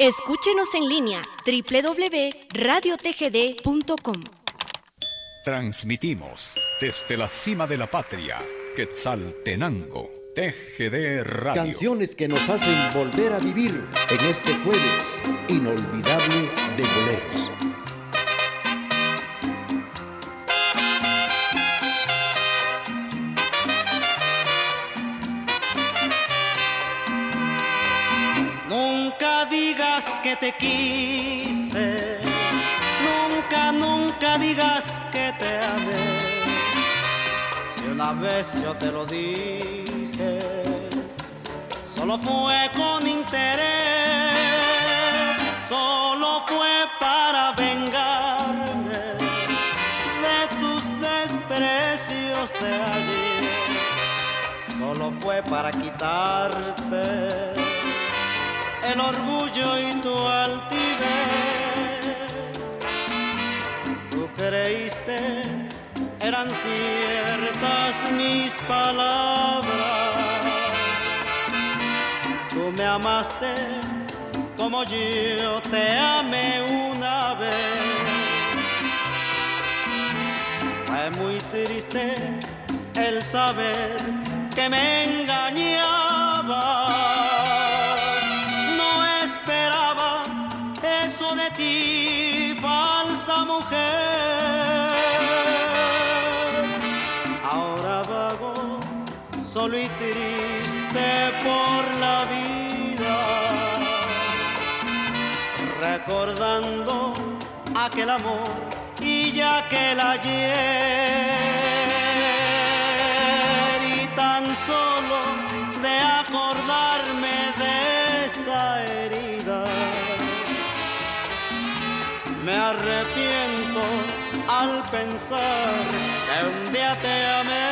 Escúchenos en línea www.radiotgd.com. Transmitimos desde la cima de la patria, Quetzaltenango, TGD Radio. Canciones que nos hacen volver a vivir en este jueves inolvidable de boleros. Que te quise, nunca, nunca digas que te amé. Si una vez yo te lo dije, solo fue con interés, solo fue para vengarme de tus desprecios de ayer, solo fue para quitarte el orgullo y tu altivez. Tú creíste eran ciertas mis palabras. Tú me amaste como yo te amé una vez. Fue muy triste el saber que me engañaba recordando aquel amor y ya que ayer y tan solo de acordarme de esa herida me arrepiento al pensar que un día te amé.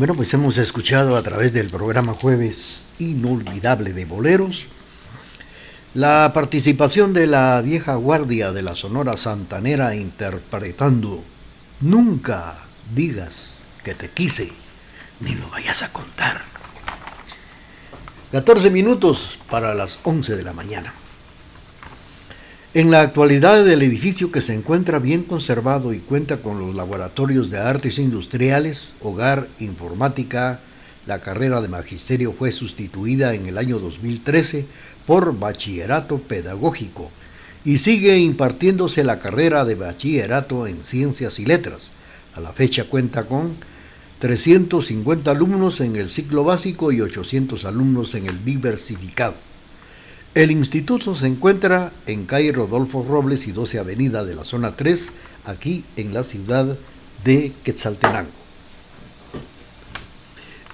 Bueno, pues hemos escuchado a través del programa Jueves Inolvidable de Boleros la participación de la vieja guardia de la Sonora Santanera interpretando Nunca digas que te quise, ni lo vayas a contar. 14 minutos para las 11 de la mañana. En la actualidad el edificio que se encuentra bien conservado y cuenta con los laboratorios de artes industriales, hogar, informática, la carrera de magisterio fue sustituida en el año 2013 por bachillerato pedagógico y sigue impartiéndose la carrera de bachillerato en ciencias y letras. A la fecha cuenta con 350 alumnos en el ciclo básico y 800 alumnos en el diversificado. El instituto se encuentra en calle Rodolfo Robles y 12 Avenida de la zona 3, aquí en la ciudad de Quetzaltenango.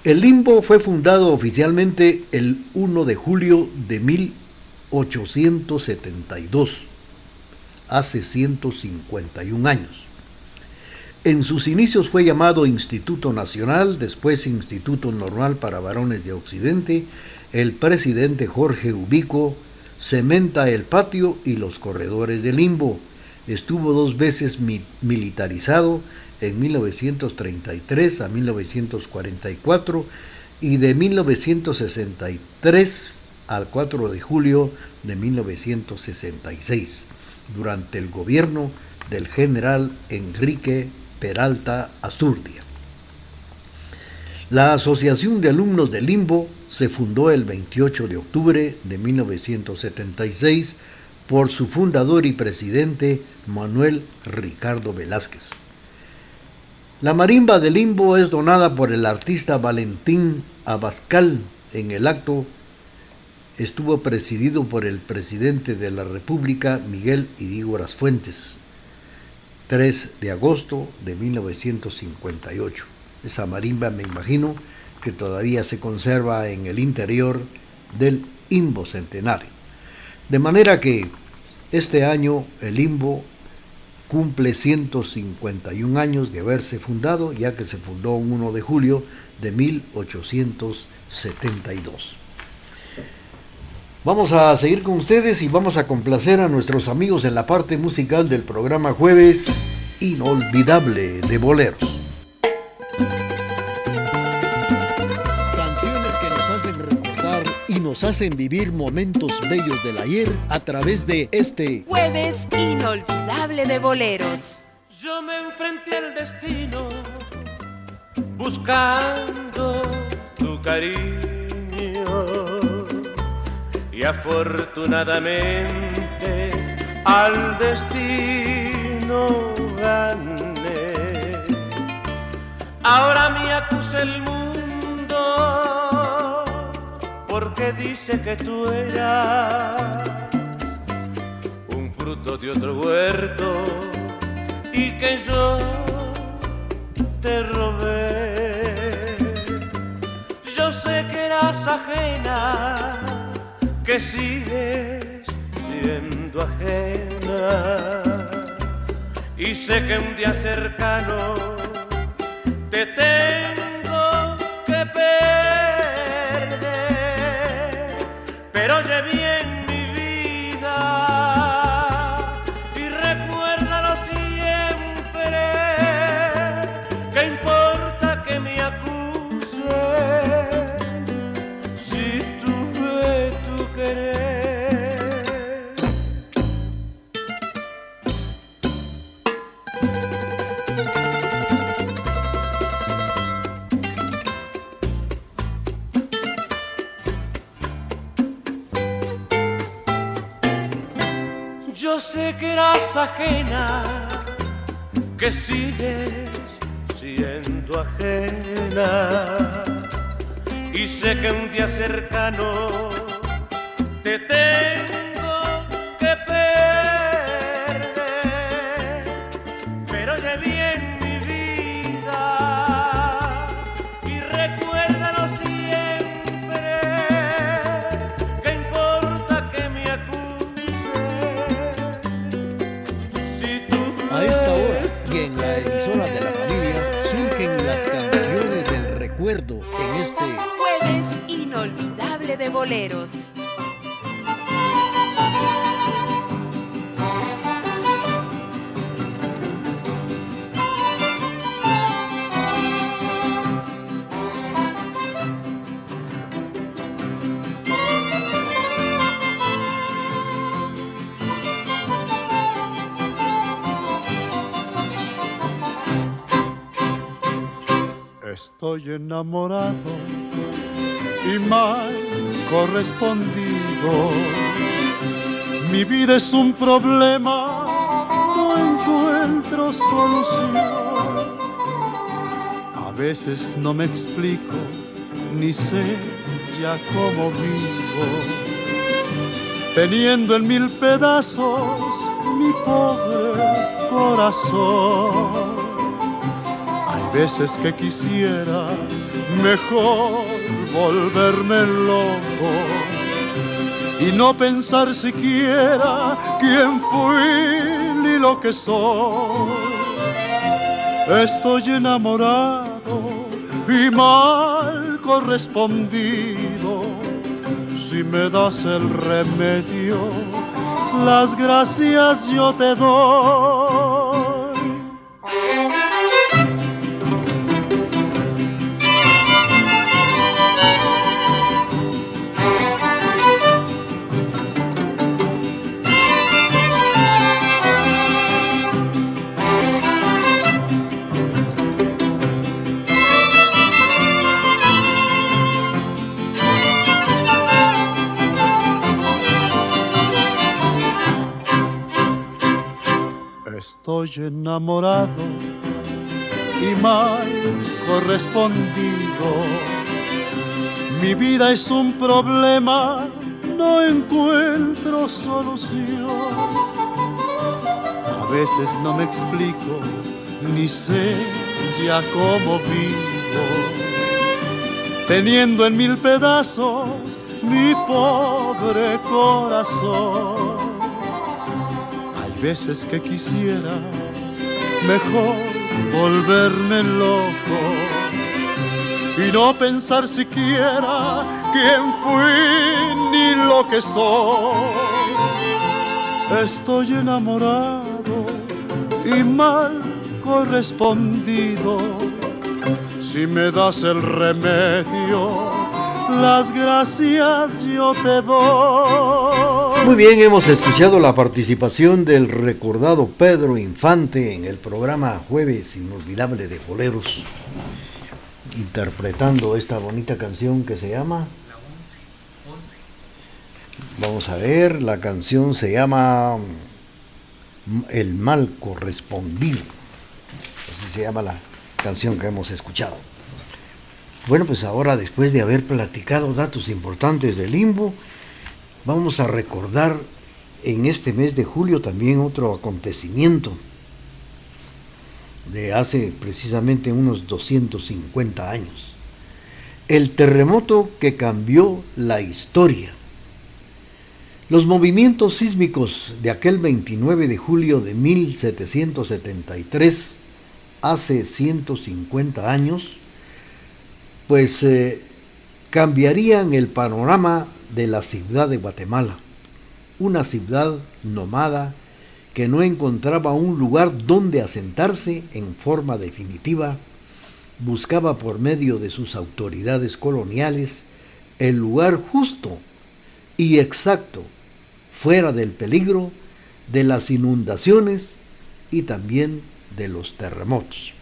El limbo fue fundado oficialmente el 1 de julio de 1872, hace 151 años. En sus inicios fue llamado Instituto Nacional, después Instituto Normal para Varones de Occidente. El presidente Jorge Ubico cementa el patio y los corredores de limbo. Estuvo dos veces mi militarizado en 1933 a 1944 y de 1963 al 4 de julio de 1966. durante el gobierno del general Enrique Peralta Azurdia. La Asociación de Alumnos de Limbo se fundó el 28 de octubre de 1976 por su fundador y presidente Manuel Ricardo Velázquez. La marimba de Limbo es donada por el artista Valentín Abascal. En el acto estuvo presidido por el presidente de la República, Miguel Idígoras Fuentes, 3 de agosto de 1958. Esa marimba me imagino que todavía se conserva en el interior del Imbo Centenario. De manera que este año el Imbo cumple 151 años de haberse fundado, ya que se fundó un 1 de julio de 1872. Vamos a seguir con ustedes y vamos a complacer a nuestros amigos en la parte musical del programa Jueves Inolvidable de Boleros. Nos hacen vivir momentos bellos del ayer a través de este Jueves Inolvidable de Boleros. Yo me enfrenté al destino buscando tu cariño y afortunadamente al destino gané. Ahora me acusa el mundo porque dice que tú eras un fruto de otro huerto y que yo te robé. Yo sé que eras ajena que sigues siendo ajena. Y sé que un día cercano te tengo que sigues siendo ajena. Y sé que un día cercano de boleros. Estoy enamorado y mal correspondido. Mi vida es un problema, no encuentro solución. A veces no me explico, ni sé ya cómo vivo. Teniendo en mil pedazos mi pobre corazón veces que quisiera mejor volverme loco y no pensar siquiera quién fui ni lo que soy. Estoy enamorado y mal correspondido. Si me das el remedio, las gracias yo te doy. Enamorado y mal correspondido. Mi vida es un problema, no encuentro solución. A veces no me explico, ni sé ya cómo vivo. Teniendo en mil pedazos mi pobre corazón. Hay veces que quisiera mejor volverme loco y no pensar siquiera quién fui ni lo que soy. Estoy enamorado y mal correspondido. Si me das el remedio, las gracias yo te doy. Muy bien, hemos escuchado la participación del recordado Pedro Infante en el programa Jueves Inolvidable de Boleros, interpretando esta bonita canción que se llama... Vamos a ver, la canción se llama El mal correspondido. Así se llama la canción que hemos escuchado. Bueno, pues ahora después de haber platicado datos importantes del limbo, vamos a recordar en este mes de julio también otro acontecimiento de hace precisamente unos 250 años. El terremoto que cambió la historia. Los movimientos sísmicos de aquel 29 de julio de 1773, hace 150 años, pues eh, cambiarían el panorama de la ciudad de Guatemala, una ciudad nomada que no encontraba un lugar donde asentarse en forma definitiva, buscaba por medio de sus autoridades coloniales el lugar justo y exacto, fuera del peligro de las inundaciones y también de los terremotos.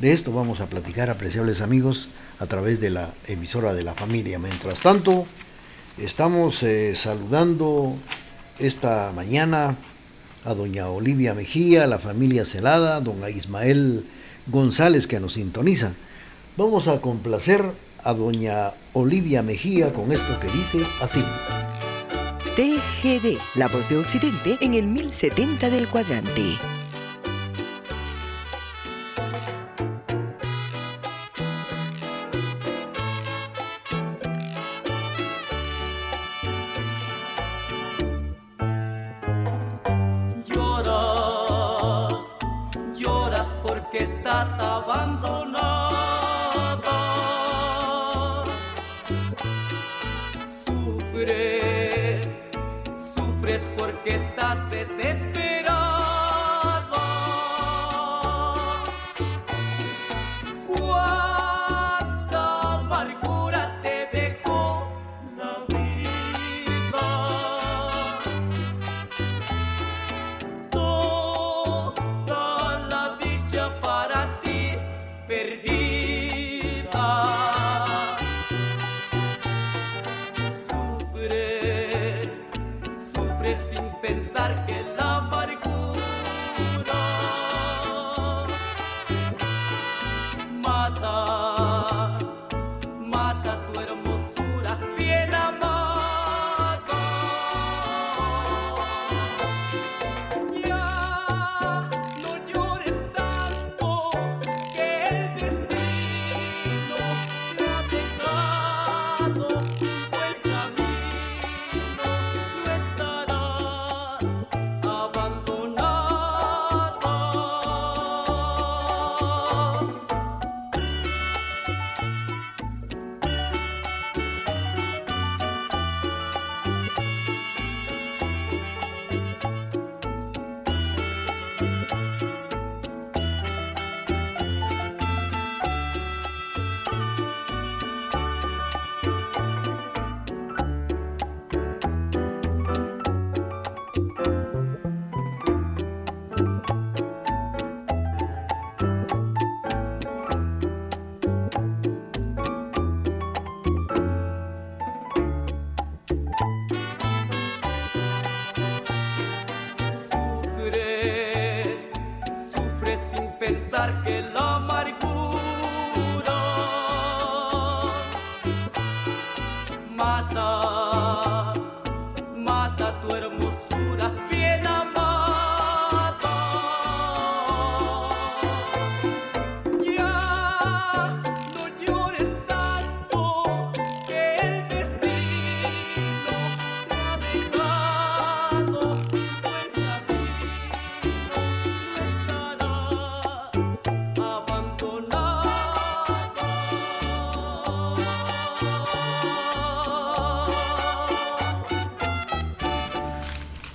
De esto vamos a platicar, apreciables amigos, a través de la emisora de la familia. Mientras tanto, estamos eh, saludando esta mañana a doña Olivia Mejía, la familia Celada, don Ismael González que nos sintoniza. Vamos a complacer a doña Olivia Mejía con esto que dice así. TGD, la voz de Occidente en el 1070 del cuadrante. Pensar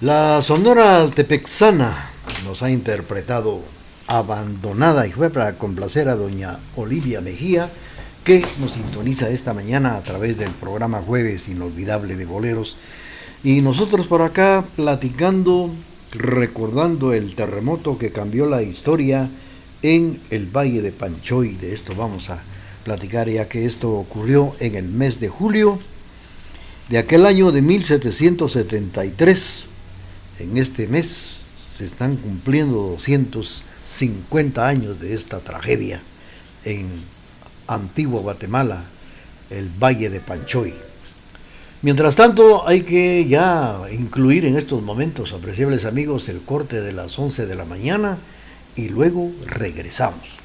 La Sonora Tepexana nos ha interpretado Abandonada y fue para complacer a doña Olivia Mejía, que nos sintoniza esta mañana a través del programa Jueves Inolvidable de Boleros. Y nosotros por acá platicando, recordando el terremoto que cambió la historia en el Valle de Panchoy. De esto vamos a platicar ya que esto ocurrió en el mes de julio de aquel año de 1773. En este mes se están cumpliendo 250 años de esta tragedia en Antigua Guatemala, el Valle de Panchoy. Mientras tanto, hay que ya incluir en estos momentos, apreciables amigos, el corte de las 11 de la mañana y luego regresamos.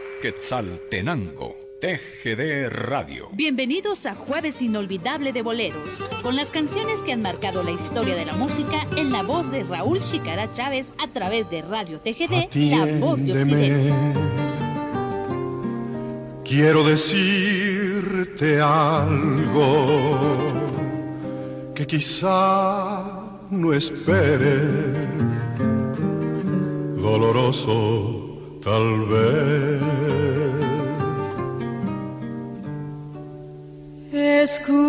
Quetzaltenango, TGD Radio. Bienvenidos a Jueves Inolvidable de Boleros, con las canciones que han marcado la historia de la música en la voz de Raúl Chicara Chávez a través de Radio TGD, La Voz de Occidente. Quiero decirte algo que quizá no esperes, doloroso tal vez. Escúchame,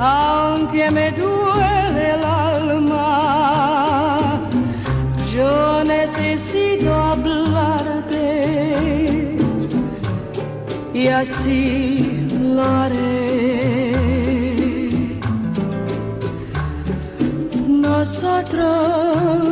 aunque me duele el alma, yo necesito hablarte y así lo haré. Nosotros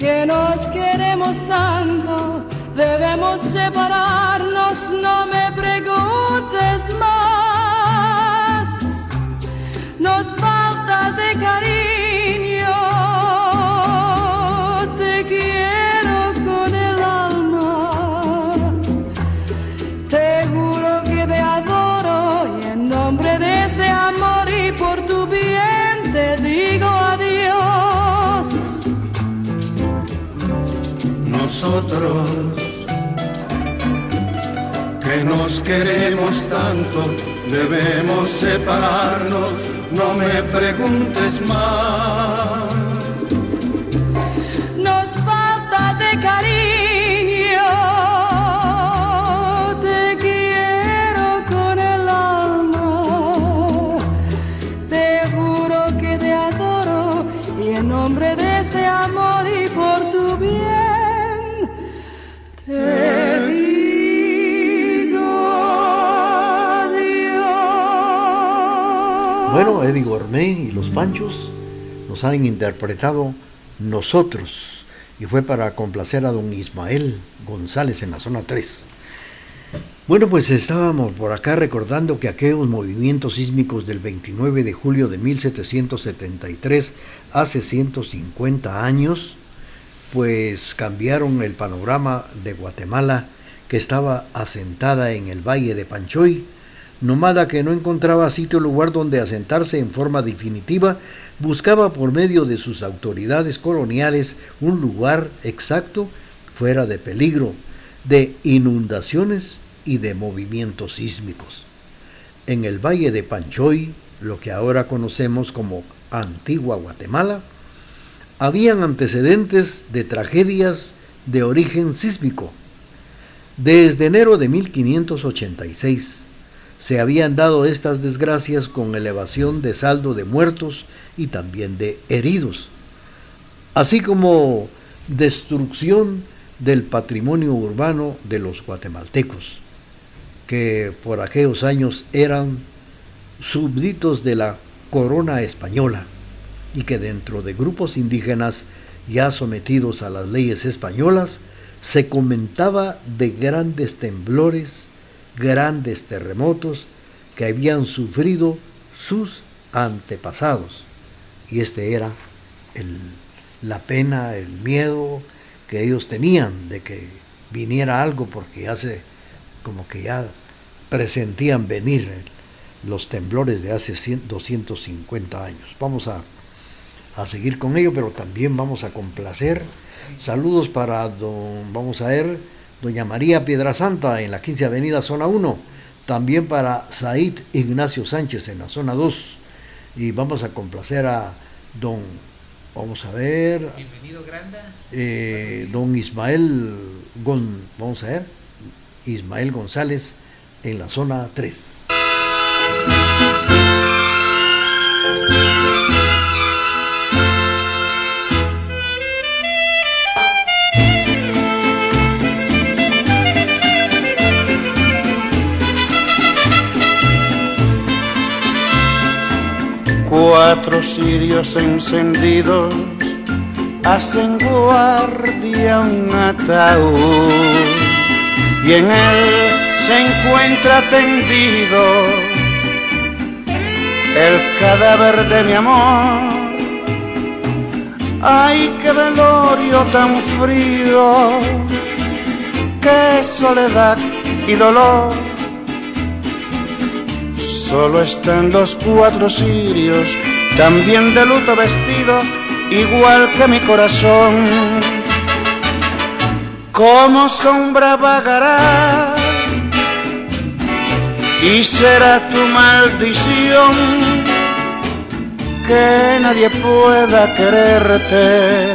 que nos queremos tanto, debemos separarnos, no me preguntes más. Nos falta de cariño, Nosotros que nos queremos tanto, debemos separarnos, no me preguntes más. Eddie Gourmet y los Panchos nos han interpretado Nosotros. Y fue para complacer a don Ismael González en la zona 3. Bueno, pues estábamos por acá recordando que aquellos movimientos sísmicos del 29 de julio de 1773, hace 150 años, pues cambiaron el panorama de Guatemala, que estaba asentada en el valle de Panchoy, nomada que no encontraba sitio o lugar donde asentarse en forma definitiva, buscaba por medio de sus autoridades coloniales un lugar exacto fuera de peligro, de inundaciones y de movimientos sísmicos. En el valle de Panchoy, lo que ahora conocemos como Antigua Guatemala, habían antecedentes de tragedias de origen sísmico. Desde enero de 1586 se habían dado estas desgracias con elevación de saldo de muertos y también de heridos, así como destrucción del patrimonio urbano de los guatemaltecos que por aquellos años eran súbditos de la corona española y que dentro de grupos indígenas ya sometidos a las leyes españolas se comentaba de grandes temblores, grandes terremotos que habían sufrido sus antepasados. Y este era el, la pena, el miedo que ellos tenían de que viniera algo porque ya como que ya presentían venir los temblores de hace 250 años. Vamos a, a, seguir con ello, pero también vamos a complacer. Saludos para don, vamos a ver, doña María Piedrasanta en la 15 Avenida Zona 1. También para Said Ignacio Sánchez en la Zona 2. Y vamos a complacer a don, vamos a ver. Bienvenido, Granda. Eh, don Ismael Gon, vamos a ver. Ismael González en la zona 3. Cuatro cirios encendidos hacen guardia un ataúd y en él se encuentra tendido el cadáver de mi amor. Ay, qué velorio tan frío, qué soledad y dolor. Solo están los cuatro sirios, también de luto vestidos, igual que mi corazón. Como sombra vagará y será tu maldición que nadie pueda quererte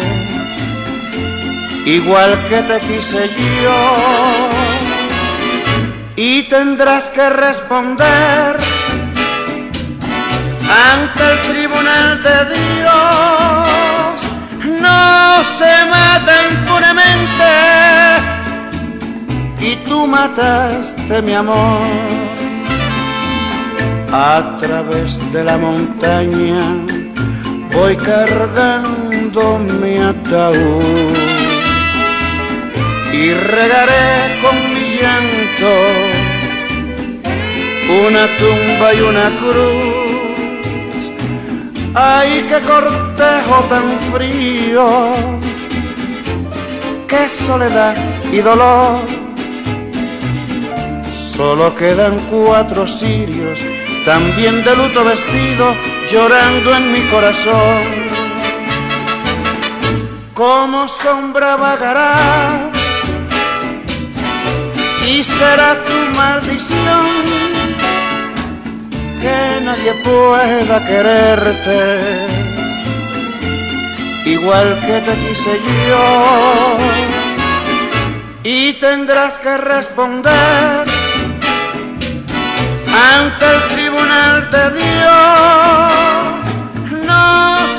igual que te quise yo y tendrás que responder ante el tribunal de Dios no se mata impunemente y tú mataste mi amor a través de la montaña voy cargando mi ataúd y regaré con mi llanto una tumba y una cruz. Ay, qué cortejo tan frío, qué soledad y dolor. Solo quedan cuatro sirios también de luto vestido, llorando en mi corazón. Como sombra vagará y será tu maldición que nadie pueda quererte. Igual que te quise yo. Y tendrás que responder ante el tribunal de Dios. No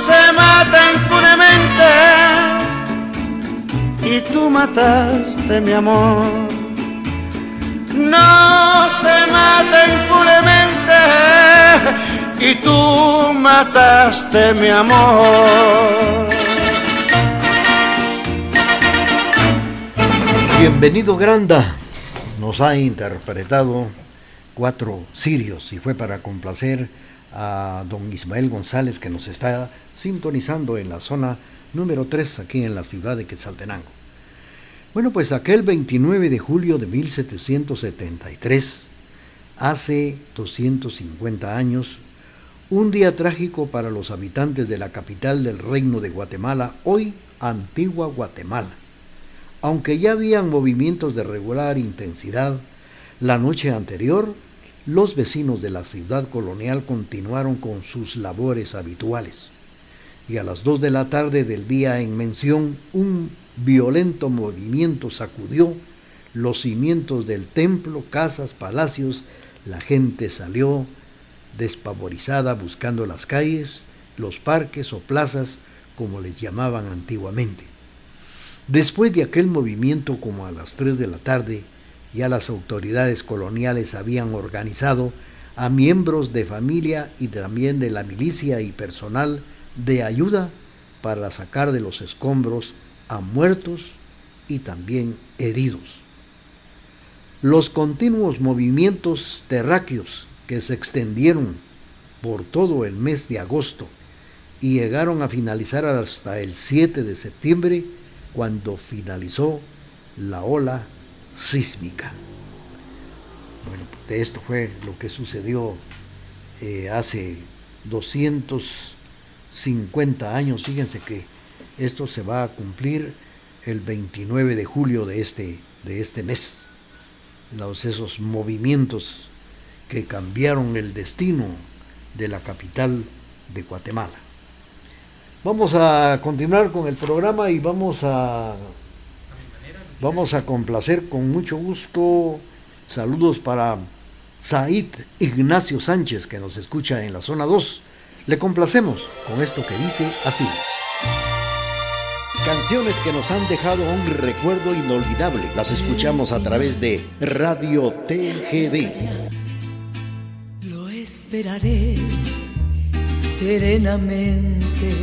se mata impunemente y tú mataste mi amor. No se mata impunemente y tú mataste mi amor Bienvenido Granda nos ha interpretado cuatro sirios y fue para complacer a don Ismael González que nos está sintonizando en la zona número 3 aquí en la ciudad de Quetzaltenango. Bueno, pues aquel 29 de julio de 1773, hace 250 años, un día trágico para los habitantes de la capital del reino de Guatemala, hoy Antigua Guatemala. Aunque ya habían movimientos de regular intensidad, la noche anterior los vecinos de la ciudad colonial continuaron con sus labores habituales. Y a las dos de la tarde del día en mención, un violento movimiento sacudió los cimientos del templo, casas, palacios. La gente salió despavorizada buscando las calles, los parques o plazas, como les llamaban antiguamente. Después de aquel movimiento, como a las tres de la tarde, ya las autoridades coloniales habían organizado a miembros de familia y también de la milicia y personal de ayuda para sacar de los escombros a muertos y también heridos. Los continuos movimientos terráqueos que se extendieron por todo el mes de agosto y llegaron a finalizar hasta el 7 de septiembre, cuando finalizó la ola sísmica. Bueno, de esto fue lo que sucedió eh, hace 250 años. Fíjense que esto se va a cumplir el 29 de julio de este, de este mes. Los, esos movimientos que cambiaron el destino de la capital de Guatemala. Vamos a continuar con el programa y vamos a Vamos a complacer con mucho gusto. Saludos para Said Ignacio Sánchez que nos escucha en la zona 2. Le complacemos con esto que dice así. Canciones que nos han dejado un recuerdo inolvidable. Las escuchamos a través de Radio TGD. Lo esperaré serenamente.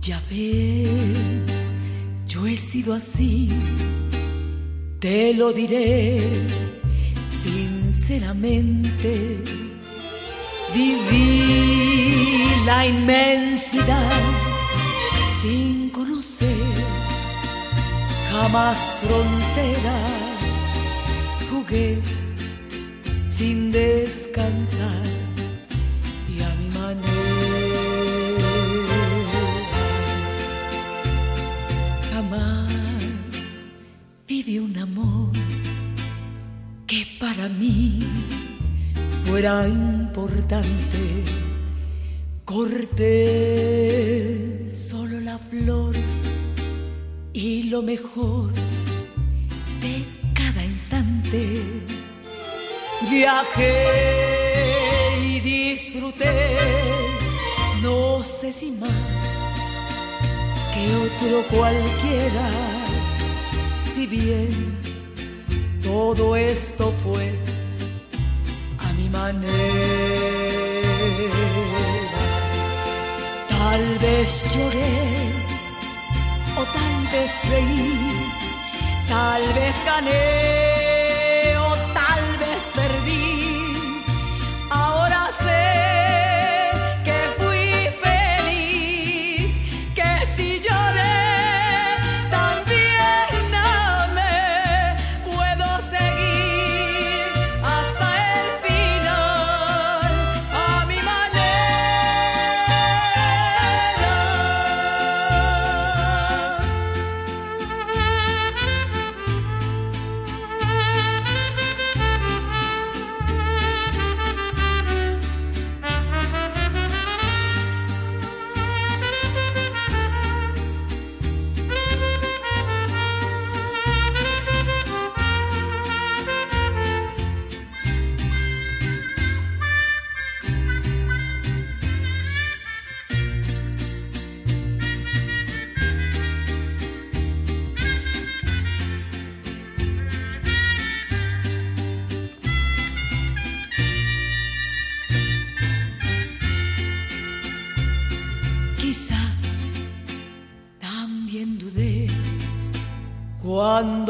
Ya ves yo he sido así, te lo diré sinceramente. Viví la inmensidad sin conocer jamás fronteras. Jugué sin descansar y a mi manera. viví un amor que para mí fuera importante. Corté solo la flor y lo mejor de cada instante. Viajé y disfruté, no sé si más que otro cualquiera si bien todo esto fue a mi manera, tal vez lloré o tal vez reí, tal vez gané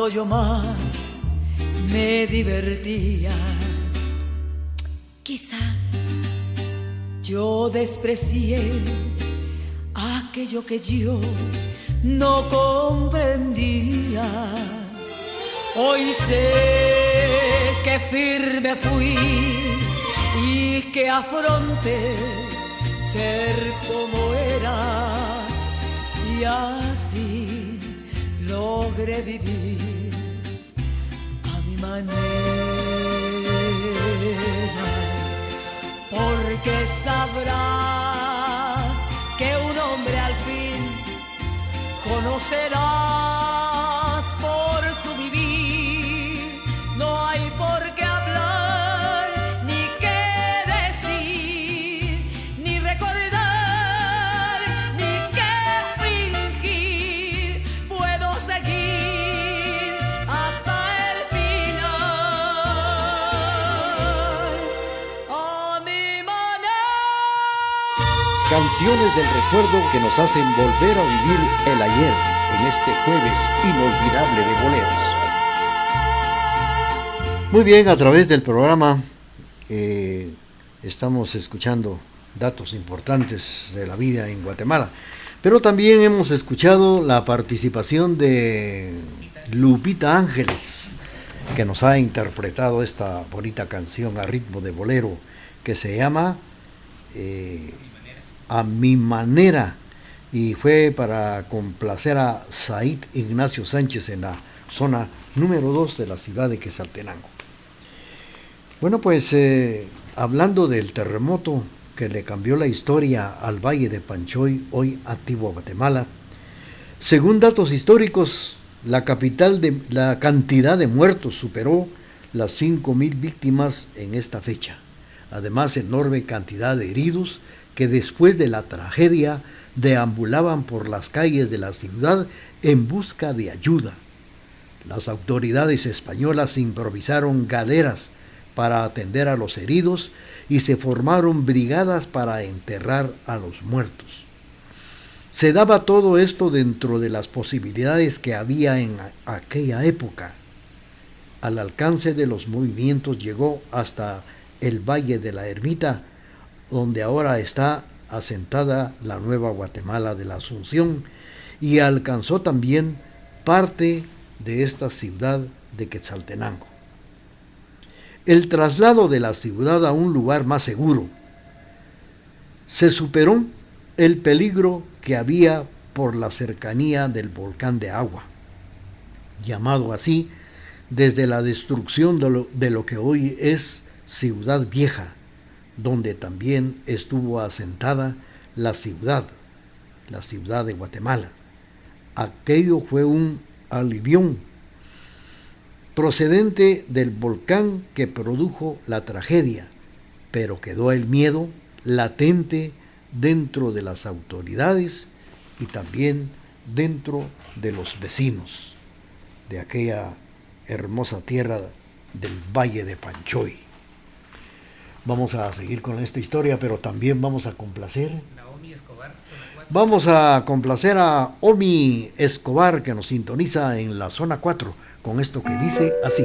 yo más me divertía. Quizá yo desprecié aquello que yo no comprendía. Hoy sé que firme fui y que afronté ser como era y así logré vivir Porque sabrás que un hombre al fin conocerás Canciones del recuerdo que nos hacen volver a vivir el ayer en este jueves inolvidable de boleros. Muy bien, a través del programa eh, estamos escuchando datos importantes de la vida en Guatemala, pero también hemos escuchado la participación de Lupita Ángeles, que nos ha interpretado esta bonita canción a ritmo de bolero que se llama eh, A mi manera y fue para complacer a Said Ignacio Sánchez en la zona número 2 de la ciudad de Quesaltenango. Bueno, pues eh, hablando del terremoto que le cambió la historia al Valle de Panchoy, hoy activo Guatemala, según datos históricos, la capital de la cantidad de muertos superó las 5.000 víctimas en esta fecha. Además, enorme cantidad de heridos que después de la tragedia deambulaban por las calles de la ciudad en busca de ayuda. Las autoridades españolas improvisaron galeras para atender a los heridos y se formaron brigadas para enterrar a los muertos. Se daba todo esto dentro de las posibilidades que había en aquella época. Al alcance de los movimientos llegó hasta el Valle de la Ermita, donde ahora está asentada la nueva Guatemala de la Asunción, y alcanzó también parte de esta ciudad de Quetzaltenango. El traslado de la ciudad a un lugar más seguro. Se superó el peligro que había por la cercanía del volcán de agua, llamado así desde la destrucción de lo, de lo que hoy es Ciudad Vieja, donde también estuvo asentada la ciudad, la ciudad de Guatemala. Aquello fue un alivión procedente del volcán que produjo la tragedia, pero quedó el miedo latente dentro de las autoridades y también dentro de los vecinos de aquella hermosa tierra del Valle de Panchoy. Vamos a seguir con esta historia, pero también vamos a complacer. Vamos a complacer a Omi Escobar que nos sintoniza en la zona 4 con esto que dice así.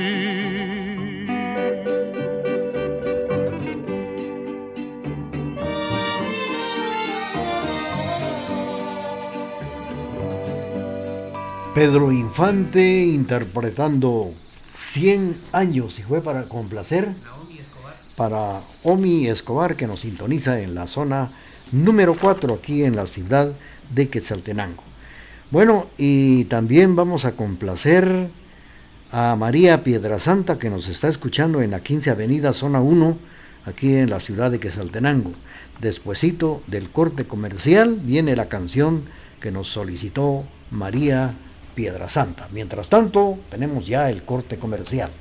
Pedro Infante interpretando 100 años y fue para complacer para Omi Escobar que nos sintoniza en la zona número 4 aquí en la ciudad de Quetzaltenango. Bueno, y también vamos a complacer a María Piedrasanta que nos está escuchando en la 15 Avenida Zona 1 aquí en la ciudad de Quetzaltenango. Despuésito del corte comercial viene la canción que nos solicitó María Piedrasanta. Mientras tanto, tenemos ya el corte comercial.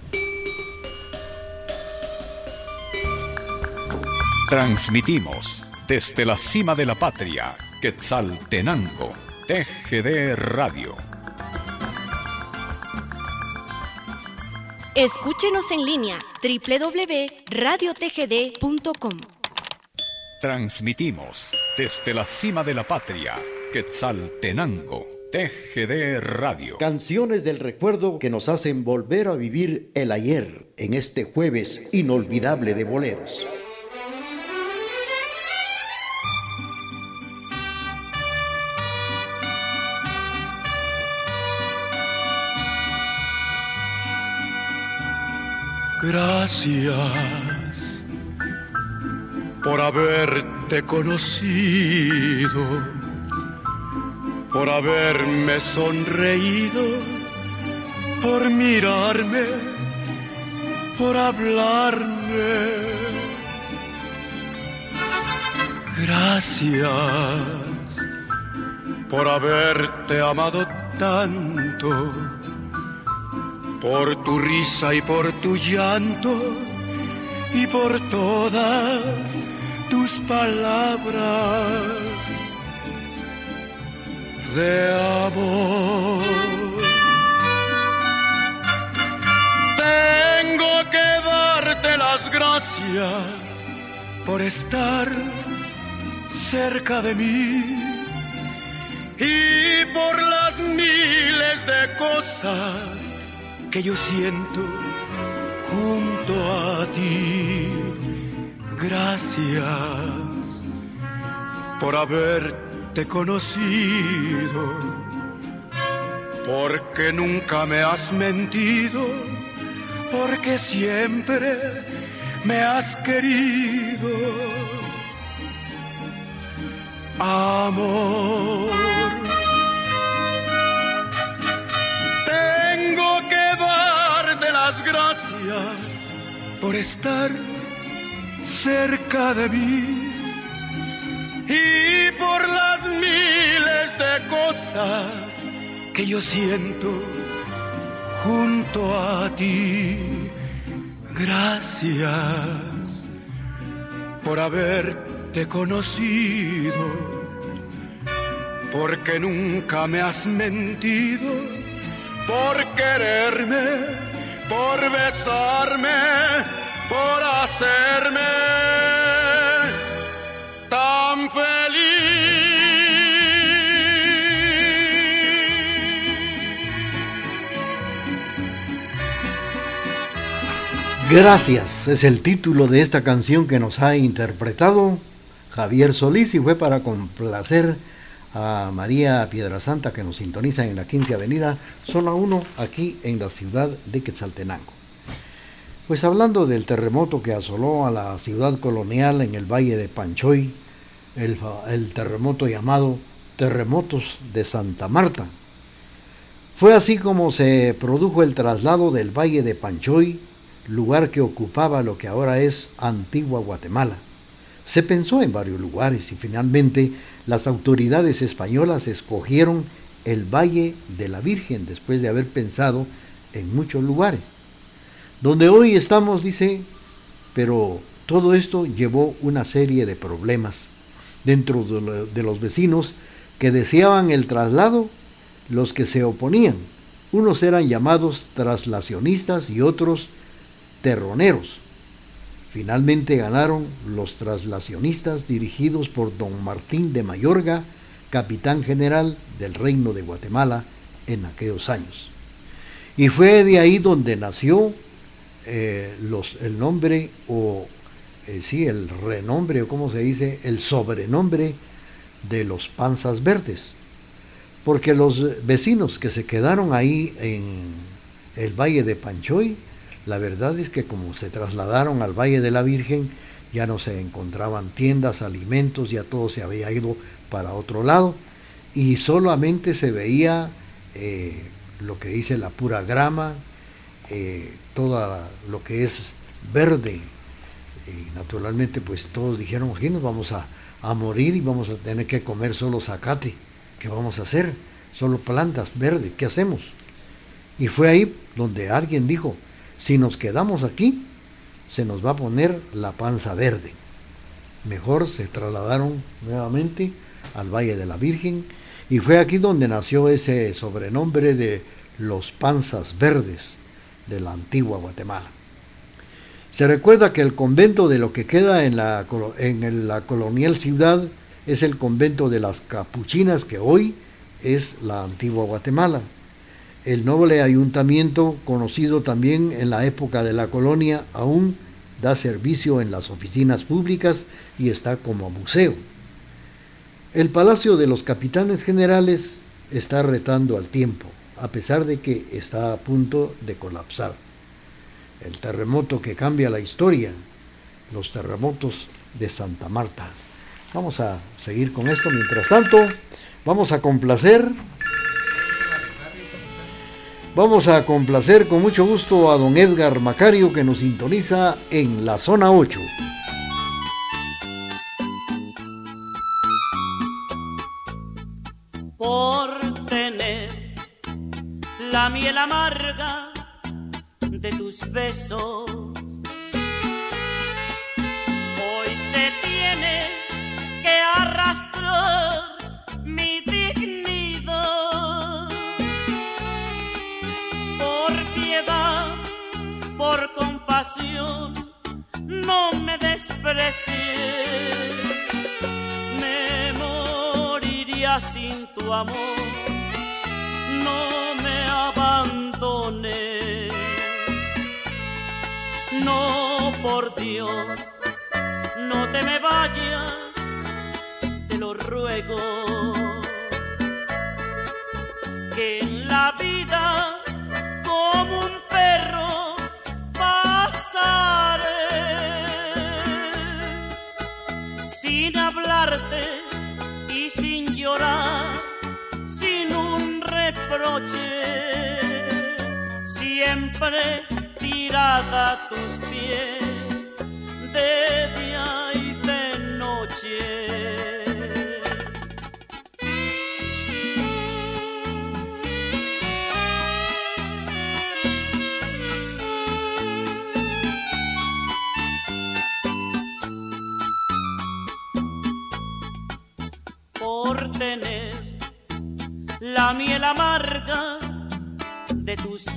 Transmitimos desde la cima de la patria, Quetzaltenango, TGD Radio. Escúchenos en línea www.radiotgd.com. Transmitimos desde la cima de la patria, Quetzaltenango, TGD Radio. Canciones del recuerdo que nos hacen volver a vivir el ayer en este jueves inolvidable de boleros. Gracias por haberte conocido, por haberme sonreído, por mirarme, por hablarme. Gracias por haberte amado tanto por tu risa y por tu llanto y por todas tus palabras de amor. Tengo que darte las gracias por estar cerca de mí y por las miles de cosas que yo siento junto a ti. Gracias por haberte conocido, porque nunca me has mentido, porque siempre me has querido. Amor. Tengo que darte las gracias por estar cerca de mí y que yo siento junto a ti. Gracias por haberte conocido, porque nunca me has mentido, por quererme, por besarme, por hacerme tan Gracias, es el título de esta canción que nos ha interpretado Javier Solís y fue para complacer a María Piedrasanta que nos sintoniza en la 15 Avenida, zona 1, aquí en la ciudad de Quetzaltenango. Pues hablando del terremoto que asoló a la ciudad colonial en el valle de Panchoy, el, el terremoto llamado Terremotos de Santa Marta. Fue así como se produjo el traslado del valle de Panchoy lugar que ocupaba lo que ahora es Antigua Guatemala. Se pensó en varios lugares y finalmente las autoridades españolas escogieron el Valle de la Virgen después de haber pensado en muchos lugares. Donde hoy estamos, dice, pero todo esto llevó una serie de problemas dentro de los vecinos que deseaban el traslado, los que se oponían. Unos eran llamados traslacionistas y otros terroneros. Finalmente ganaron los traslacionistas dirigidos por don Martín de Mayorga, capitán general del Reino de Guatemala en aquellos años. Y fue de ahí donde nació eh, el nombre o eh, sí, el renombre o como se dice, el sobrenombre de los panzas verdes. Porque los vecinos que se quedaron ahí en el valle de Panchoy, la verdad es que como se trasladaron al Valle de la Virgen, ya no se encontraban tiendas, alimentos, ya todo se había ido para otro lado y solamente se veía eh, lo que dice la pura grama, eh, todo lo que es verde. Y naturalmente pues todos dijeron, aquí nos vamos a, a morir y vamos a tener que comer solo zacate. ¿Qué vamos a hacer? Solo plantas verdes, ¿qué hacemos? Y fue ahí donde alguien dijo, si nos quedamos aquí, se nos va a poner la panza verde. Mejor se trasladaron nuevamente al Valle de la Virgen y fue aquí donde nació ese sobrenombre de los panzas verdes de la antigua Guatemala. Se recuerda que el convento de lo que queda en la, en la colonial ciudad es el convento de las capuchinas que hoy es la antigua Guatemala. El noble ayuntamiento, conocido también en la época de la colonia, aún da servicio en las oficinas públicas y está como museo. El Palacio de los Capitanes Generales está retando al tiempo, a pesar de que está a punto de colapsar. El terremoto que cambia la historia, los terremotos de Santa Marta. Vamos a seguir con esto. Mientras tanto, vamos a complacer Vamos a complacer con mucho gusto a don Edgar Macario que nos sintoniza en la zona 8. Por tener la miel amarga de tus besos, hoy se tiene que arrastrar mi dignidad por compasión, no me desprecies. Me moriría sin tu amor, no me abandones. No, por Dios, no te me vayas, te lo ruego. Que en la vida como un perro sin hablarte y sin llorar, sin un reproche, siempre tirada a tus pies de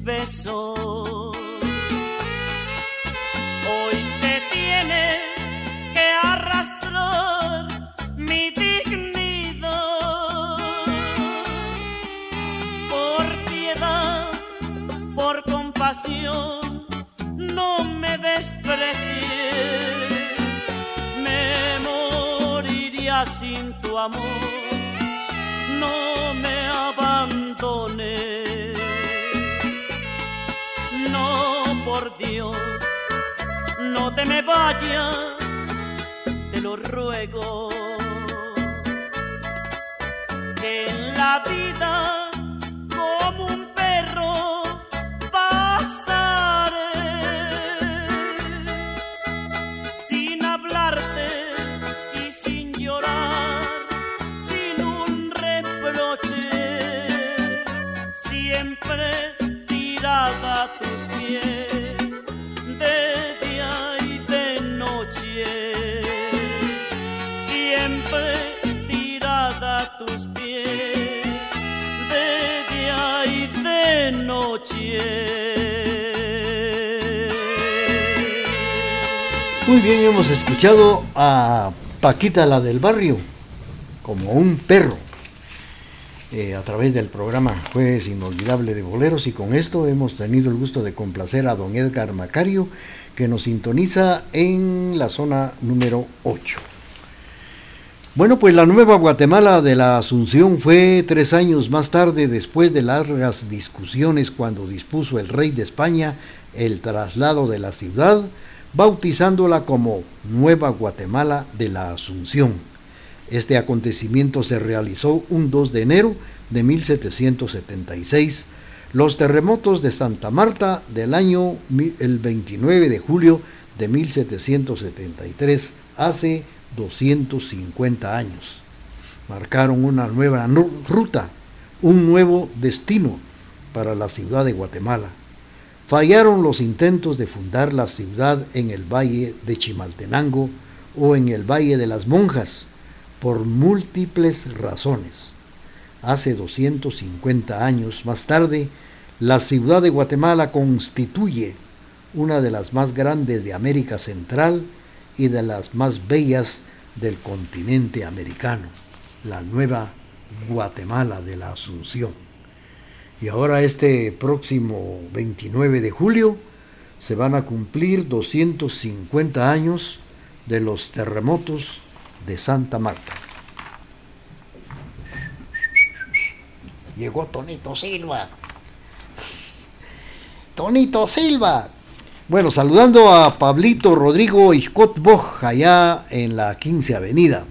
besos. Hoy se tiene que arrastrar mi dignidad. Por piedad, por compasión, no me desprecies, me moriría sin tu amor, te me vayas, te lo ruego. Muy bien, hemos escuchado a Paquita la del barrio, como un perro, eh, a través del programa Jueves Inolvidable de Boleros y con esto hemos tenido el gusto de complacer a don Edgar Macario, que nos sintoniza en la zona número 8. Bueno, pues la nueva Guatemala de la Asunción fue tres años más tarde, después de largas discusiones, cuando dispuso el rey de España el traslado de la ciudad, bautizándola como Nueva Guatemala de la Asunción. Este acontecimiento se realizó un 2 de enero de 1776. Los terremotos de Santa Marta del año el 29 de julio de 1773, hace 250 años. Marcaron una nueva nu- ruta, un nuevo destino para la ciudad de Guatemala. Fallaron los intentos de fundar la ciudad en el valle de Chimaltenango o en el valle de las Monjas por múltiples razones. Hace 250 años más tarde, la ciudad de Guatemala constituye una de las más grandes de América Central y de las más bellas del continente americano, la nueva Guatemala de la Asunción. Y ahora este próximo 29 de julio se van a cumplir 250 años de los terremotos de Santa Marta. Llegó Tonito Silva. Tonito Silva. Bueno, saludando a Pablito Rodrigo Iscot Boj, allá en la 15 Avenida.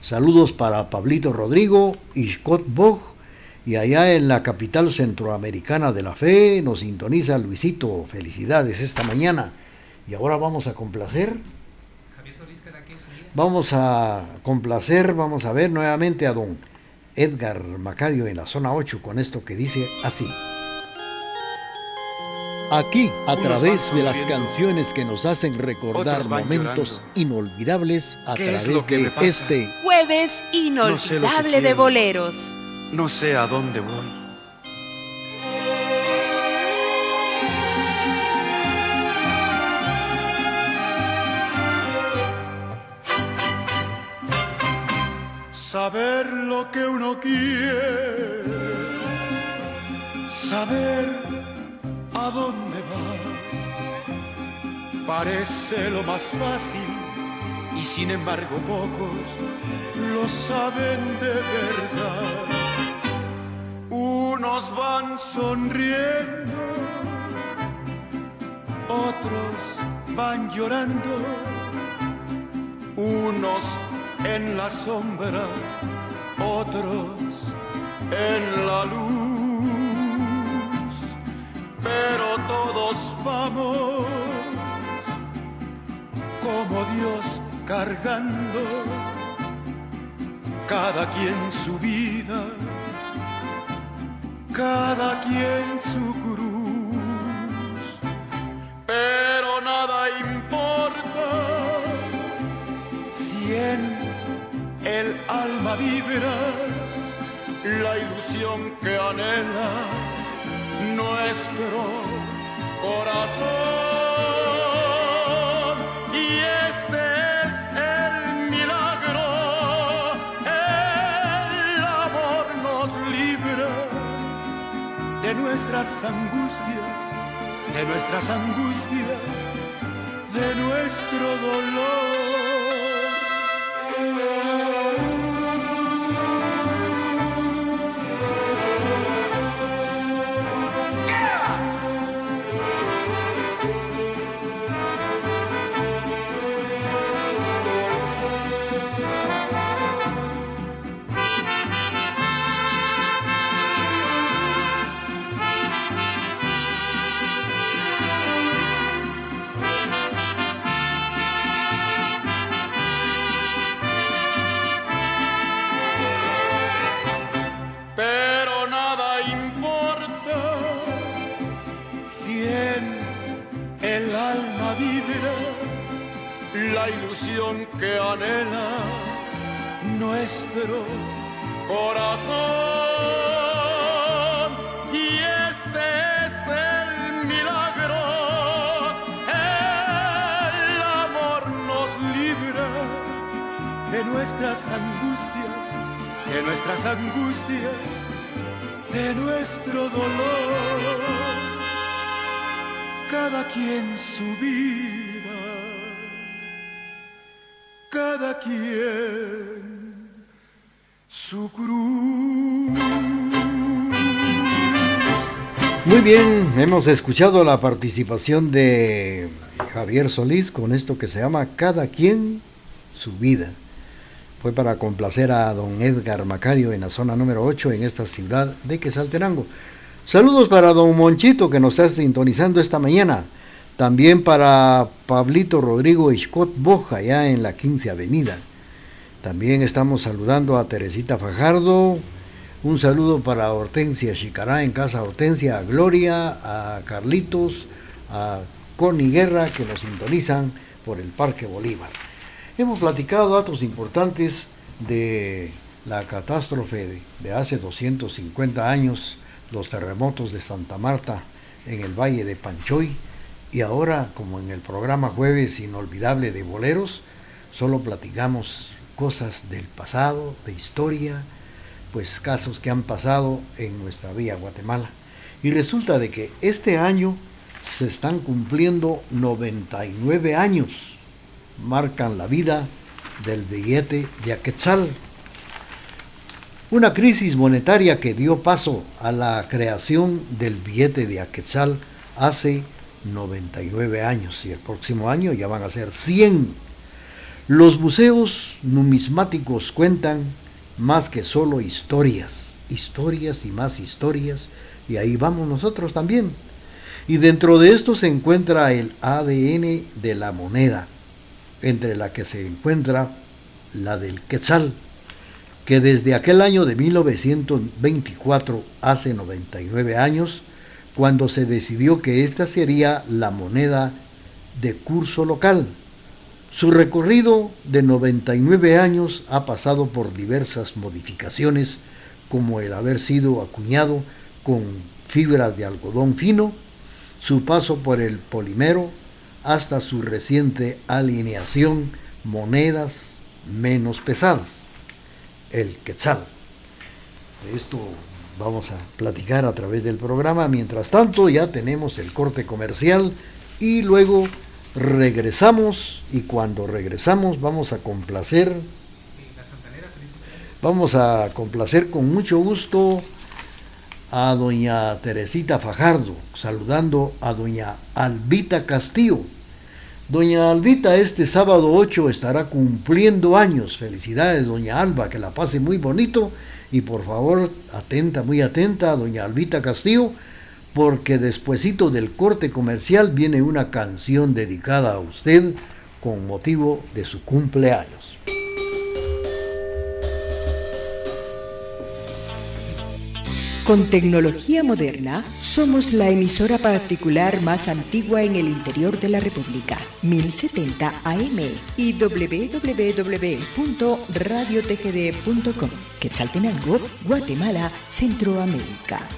Saludos para Pablito Rodrigo Iscot Boj, y allá en la capital centroamericana de la fe nos sintoniza Luisito. Felicidades esta mañana. Y ahora vamos a complacer. Vamos a complacer, vamos a ver nuevamente a don Edgar Macario en la zona 8 con esto que dice así. Aquí, a través de las canciones que nos hacen recordar momentos inolvidables a ¿Qué es través lo que de este Jueves No sé inolvidable de quiero. boleros. No sé a dónde voy. Saber lo que uno quiere, saber a dónde va, parece lo más fácil y sin embargo pocos lo saben de verdad. Unos van sonriendo, otros van llorando, unos en la sombra, otros en la luz, pero todos vamos como Dios cargando cada quien su vida, cada quien su cruz, pero nada importa si en el alma vibra, la ilusión que anhela nuestro corazón. Nuestras angustias, de nuestras angustias, de nuestro dolor. Corazón. Y este es el milagro, el amor nos libra de nuestras angustias de nuestras angustias, de nuestro dolor. Cada quien su vida, cada quien Muy bien, hemos escuchado la participación de Javier Solís con esto que se llama Cada quien su vida. Fue para complacer a don Edgar Macario en la zona número 8 en esta ciudad de Quesaltenango. Saludos para don Monchito que nos está sintonizando esta mañana. También para Pablito Rodrigo Scott Boja, ya en la 15 Avenida. También estamos saludando a Teresita Fajardo. Un saludo para Hortensia Chicará en Casa Hortensia, a Gloria, a Carlitos, a Connie Guerra que nos sintonizan por el Parque Bolívar. Hemos platicado datos importantes de la catástrofe de, de, hace 250 años, los terremotos de Santa Marta en el Valle de Panchoy, y ahora, como en el programa Jueves Inolvidable de Boleros, solo platicamos cosas del pasado, de historia, pues casos que han pasado en nuestra vía Guatemala. Y resulta de que este año se están cumpliendo 99 años marcan la vida del billete de Aquetzal. Una crisis monetaria que dio paso a la creación del billete de Aquetzal hace 99 años y el próximo año ya van a ser 100. Los museos numismáticos cuentan más que solo historias, historias y más historias, y ahí vamos nosotros también. Y dentro de esto se encuentra el ADN de la moneda, entre la que se encuentra la del Quetzal, que desde aquel año de 1924, hace 99 años, cuando se decidió que esta sería la moneda de curso local. Su recorrido de 99 años ha pasado por diversas modificaciones, como el haber sido acuñado con fibras de algodón fino, su paso por el polimero, hasta su reciente alineación monedas menos pesadas, el quetzal. Esto vamos a platicar a través del programa. Mientras tanto, ya tenemos el corte comercial y luego regresamos y cuando regresamos vamos a complacer vamos a complacer con mucho gusto a doña Teresita Fajardo, saludando a doña Albita Castillo. Doña Albita este sábado 8 estará cumpliendo años. Felicidades, doña Alba, que la pase muy bonito. Y por favor, atenta, muy atenta, doña Albita Castillo, porque despuesito del corte comercial viene una canción dedicada a usted con motivo de su cumpleaños. Con tecnología moderna, somos la emisora particular más antigua en el interior de la República, 1070 AM y www.radiotgd.com. Quetzaltenango, Guatemala, Centroamérica.